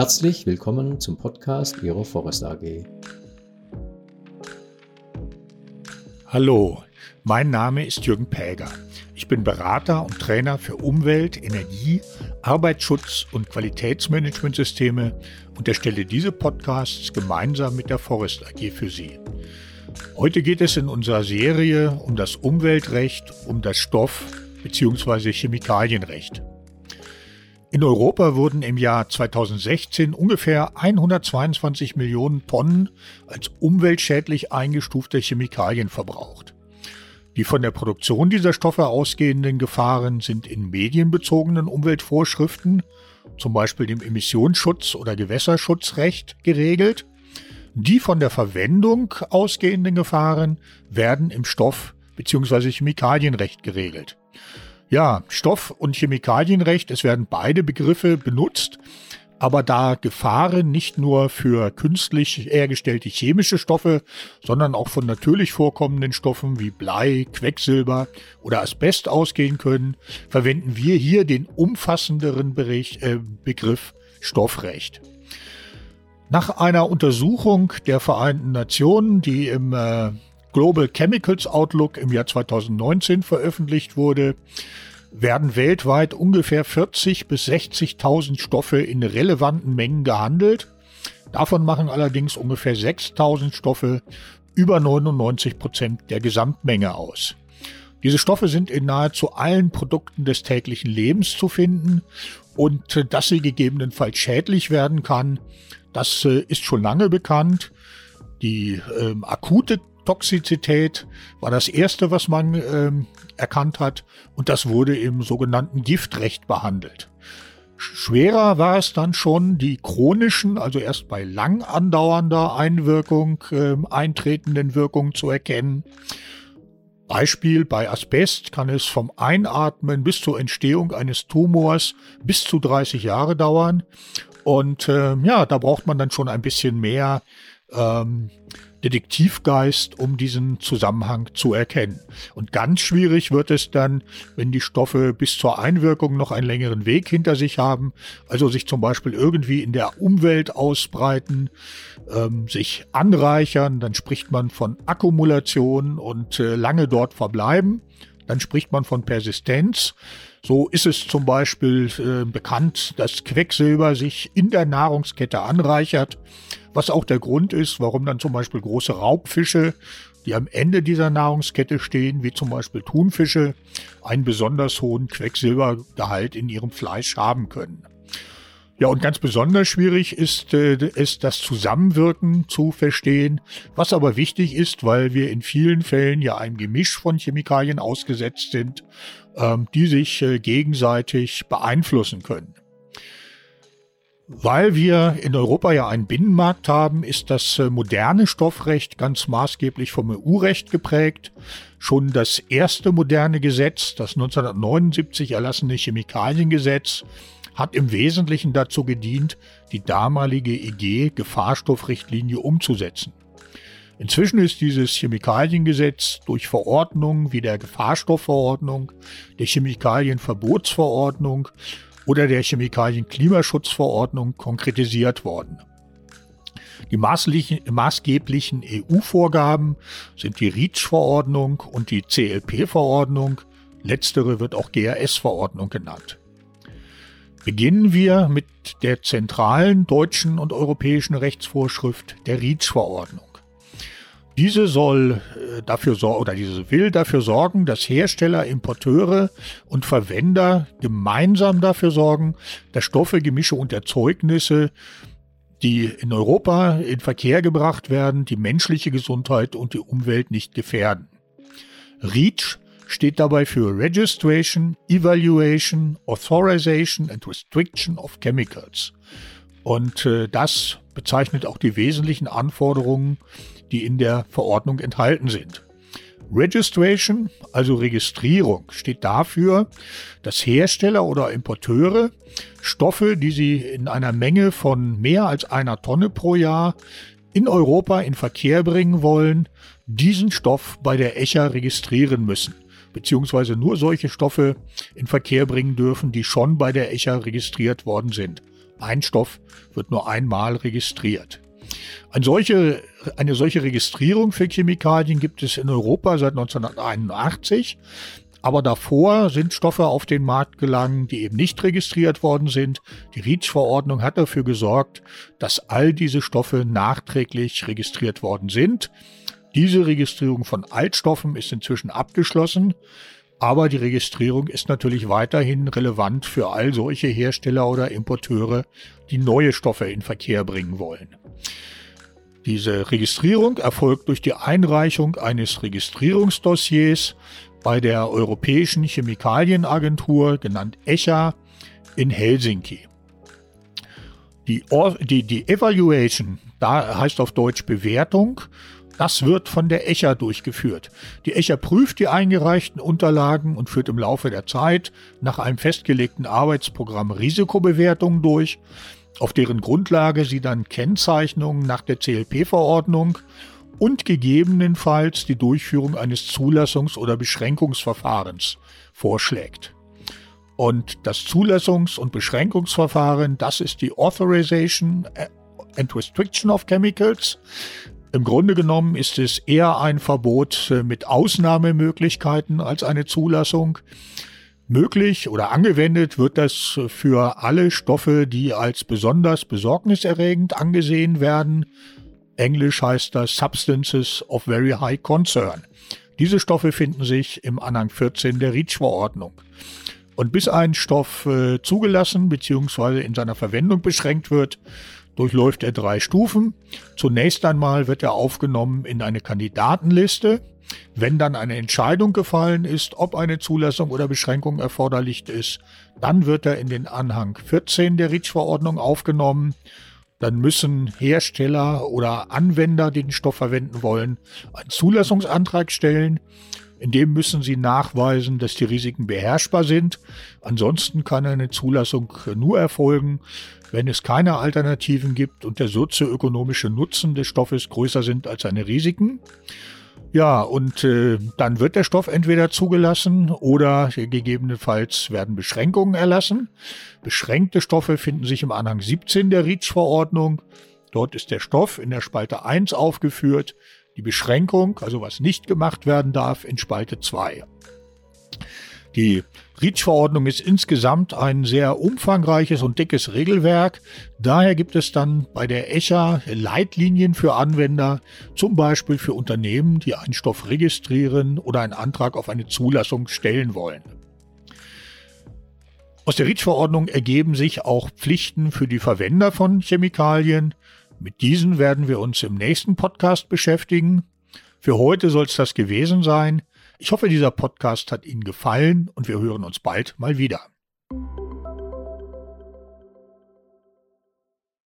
Herzlich willkommen zum Podcast Ihrer Forest AG. Hallo, mein Name ist Jürgen Päger. Ich bin Berater und Trainer für Umwelt, Energie, Arbeitsschutz und Qualitätsmanagementsysteme und erstelle diese Podcasts gemeinsam mit der Forest AG für Sie. Heute geht es in unserer Serie um das Umweltrecht, um das Stoff- bzw. Chemikalienrecht. In Europa wurden im Jahr 2016 ungefähr 122 Millionen Tonnen als umweltschädlich eingestufte Chemikalien verbraucht. Die von der Produktion dieser Stoffe ausgehenden Gefahren sind in medienbezogenen Umweltvorschriften, zum Beispiel dem Emissionsschutz- oder Gewässerschutzrecht, geregelt. Die von der Verwendung ausgehenden Gefahren werden im Stoff- bzw. Chemikalienrecht geregelt. Ja, Stoff- und Chemikalienrecht, es werden beide Begriffe benutzt, aber da Gefahren nicht nur für künstlich hergestellte chemische Stoffe, sondern auch von natürlich vorkommenden Stoffen wie Blei, Quecksilber oder Asbest ausgehen können, verwenden wir hier den umfassenderen Bericht, äh, Begriff Stoffrecht. Nach einer Untersuchung der Vereinten Nationen, die im äh, Global Chemicals Outlook im Jahr 2019 veröffentlicht wurde, werden weltweit ungefähr 40 bis 60.000 Stoffe in relevanten Mengen gehandelt. Davon machen allerdings ungefähr 6.000 Stoffe über 99 Prozent der Gesamtmenge aus. Diese Stoffe sind in nahezu allen Produkten des täglichen Lebens zu finden und äh, dass sie gegebenenfalls schädlich werden kann, das äh, ist schon lange bekannt. Die ähm, akute Toxizität war das erste, was man ähm, erkannt hat und das wurde im sogenannten Giftrecht behandelt. Schwerer war es dann schon, die chronischen, also erst bei lang andauernder Einwirkung äh, eintretenden Wirkungen zu erkennen. Beispiel bei Asbest kann es vom Einatmen bis zur Entstehung eines Tumors bis zu 30 Jahre dauern. Und äh, ja, da braucht man dann schon ein bisschen mehr ähm, Detektivgeist, um diesen Zusammenhang zu erkennen. Und ganz schwierig wird es dann, wenn die Stoffe bis zur Einwirkung noch einen längeren Weg hinter sich haben, also sich zum Beispiel irgendwie in der Umwelt ausbreiten, ähm, sich anreichern, dann spricht man von Akkumulation und äh, lange dort verbleiben. Dann spricht man von Persistenz. So ist es zum Beispiel äh, bekannt, dass Quecksilber sich in der Nahrungskette anreichert, was auch der Grund ist, warum dann zum Beispiel große Raubfische, die am Ende dieser Nahrungskette stehen, wie zum Beispiel Thunfische, einen besonders hohen Quecksilbergehalt in ihrem Fleisch haben können. Ja, und ganz besonders schwierig ist äh, es, das Zusammenwirken zu verstehen, was aber wichtig ist, weil wir in vielen Fällen ja einem Gemisch von Chemikalien ausgesetzt sind, die sich äh, gegenseitig beeinflussen können. Weil wir in Europa ja einen Binnenmarkt haben, ist das äh, moderne Stoffrecht ganz maßgeblich vom EU-Recht geprägt. Schon das erste moderne Gesetz, das 1979 erlassene Chemikaliengesetz, hat im Wesentlichen dazu gedient, die damalige EG-Gefahrstoffrichtlinie umzusetzen. Inzwischen ist dieses Chemikaliengesetz durch Verordnungen wie der Gefahrstoffverordnung, der Chemikalienverbotsverordnung oder der Chemikalienklimaschutzverordnung konkretisiert worden. Die maßgeblichen EU-Vorgaben sind die REACH-Verordnung und die CLP-Verordnung. Letztere wird auch GRS-Verordnung genannt. Beginnen wir mit der zentralen deutschen und europäischen Rechtsvorschrift der REACH-Verordnung. Diese soll äh, dafür sorgen oder diese will dafür sorgen, dass Hersteller, Importeure und Verwender gemeinsam dafür sorgen, dass Stoffe, Gemische und Erzeugnisse, die in Europa in Verkehr gebracht werden, die menschliche Gesundheit und die Umwelt nicht gefährden. REACH steht dabei für Registration, Evaluation, Authorization and Restriction of Chemicals. Und äh, das bezeichnet auch die wesentlichen Anforderungen, die in der Verordnung enthalten sind. Registration, also Registrierung, steht dafür, dass Hersteller oder Importeure Stoffe, die sie in einer Menge von mehr als einer Tonne pro Jahr in Europa in Verkehr bringen wollen, diesen Stoff bei der ECHA registrieren müssen beziehungsweise nur solche Stoffe in Verkehr bringen dürfen, die schon bei der ECHA registriert worden sind. ein Stoff wird nur einmal registriert. Eine solche, eine solche Registrierung für Chemikalien gibt es in Europa seit 1981. Aber davor sind Stoffe auf den Markt gelangt, die eben nicht registriert worden sind. Die REACH-Verordnung hat dafür gesorgt, dass all diese Stoffe nachträglich registriert worden sind. Diese Registrierung von Altstoffen ist inzwischen abgeschlossen. Aber die Registrierung ist natürlich weiterhin relevant für all solche Hersteller oder Importeure, die neue Stoffe in Verkehr bringen wollen. Diese Registrierung erfolgt durch die Einreichung eines Registrierungsdossiers bei der Europäischen Chemikalienagentur, genannt ECHA, in Helsinki. Die, die, die Evaluation, da heißt auf Deutsch Bewertung, das wird von der ECHA durchgeführt. Die ECHA prüft die eingereichten Unterlagen und führt im Laufe der Zeit nach einem festgelegten Arbeitsprogramm Risikobewertungen durch auf deren Grundlage sie dann Kennzeichnungen nach der CLP-Verordnung und gegebenenfalls die Durchführung eines Zulassungs- oder Beschränkungsverfahrens vorschlägt. Und das Zulassungs- und Beschränkungsverfahren, das ist die Authorization and Restriction of Chemicals. Im Grunde genommen ist es eher ein Verbot mit Ausnahmemöglichkeiten als eine Zulassung. Möglich oder angewendet wird das für alle Stoffe, die als besonders besorgniserregend angesehen werden. Englisch heißt das Substances of Very High Concern. Diese Stoffe finden sich im Anhang 14 der REACH-Verordnung. Und bis ein Stoff äh, zugelassen bzw. in seiner Verwendung beschränkt wird, durchläuft er drei Stufen. Zunächst einmal wird er aufgenommen in eine Kandidatenliste. Wenn dann eine Entscheidung gefallen ist, ob eine Zulassung oder Beschränkung erforderlich ist, dann wird er in den Anhang 14 der REACH-Verordnung aufgenommen. Dann müssen Hersteller oder Anwender, die den Stoff verwenden wollen, einen Zulassungsantrag stellen. In dem müssen sie nachweisen, dass die Risiken beherrschbar sind. Ansonsten kann eine Zulassung nur erfolgen, wenn es keine Alternativen gibt und der sozioökonomische Nutzen des Stoffes größer sind als seine Risiken. Ja, und äh, dann wird der Stoff entweder zugelassen oder gegebenenfalls werden Beschränkungen erlassen. Beschränkte Stoffe finden sich im Anhang 17 der REACH-Verordnung. Dort ist der Stoff in der Spalte 1 aufgeführt, die Beschränkung, also was nicht gemacht werden darf, in Spalte 2. Die REACH-Verordnung ist insgesamt ein sehr umfangreiches und dickes Regelwerk. Daher gibt es dann bei der ECHA Leitlinien für Anwender, zum Beispiel für Unternehmen, die einen Stoff registrieren oder einen Antrag auf eine Zulassung stellen wollen. Aus der REACH-Verordnung ergeben sich auch Pflichten für die Verwender von Chemikalien. Mit diesen werden wir uns im nächsten Podcast beschäftigen. Für heute soll es das gewesen sein. Ich hoffe, dieser Podcast hat Ihnen gefallen und wir hören uns bald mal wieder.